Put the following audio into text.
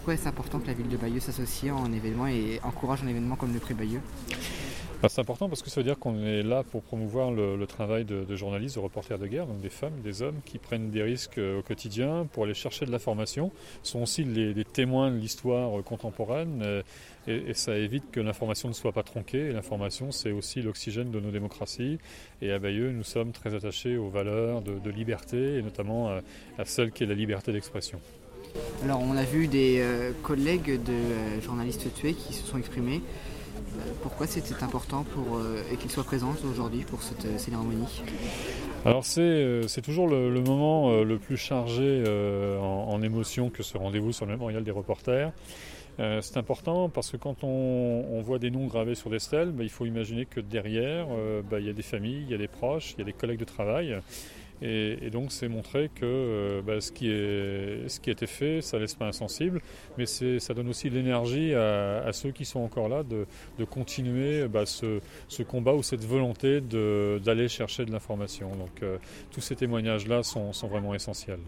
Pourquoi est-ce important que la ville de Bayeux s'associe en événement et encourage un événement comme le prix Bayeux? Bah, c'est important parce que ça veut dire qu'on est là pour promouvoir le, travail de, journalistes, de reporters de guerre, donc des femmes, des hommes qui prennent des risques euh, au quotidien pour aller chercher de l'information, sont aussi les, témoins de l'histoire euh, contemporaine euh, et, ça évite que l'information ne soit pas tronquée. L'information, c'est aussi l'oxygène de nos démocraties. Et à Bayeux, nous sommes très attachés aux valeurs de, liberté et notamment à, celle qui est la liberté d'expression. Alors on a vu des collègues de journalistes tués qui se sont exprimés. Pourquoi c'était important pour, euh, et qu'il soit présent aujourd'hui pour cette euh, cérémonie? Alors c'est, euh, toujours le, moment le plus chargé en, émotion que ce rendez-vous sur le mémorial des reporters. c'est important parce que quand on, voit des noms gravés sur des stèles, bah, il faut imaginer que derrière, bah, il y a des familles, il y a des proches, il y a des collègues de travail. Et, donc c'est montrer que euh, bah, ce, qui est, ce qui a été fait, ça laisse pas insensible, mais ça donne aussi l'énergie à, ceux qui sont encore là de, continuer bah, ce, combat ou cette volonté d'aller chercher de l'information. Donc euh, tous ces témoignages-là sont, sont vraiment essentiels.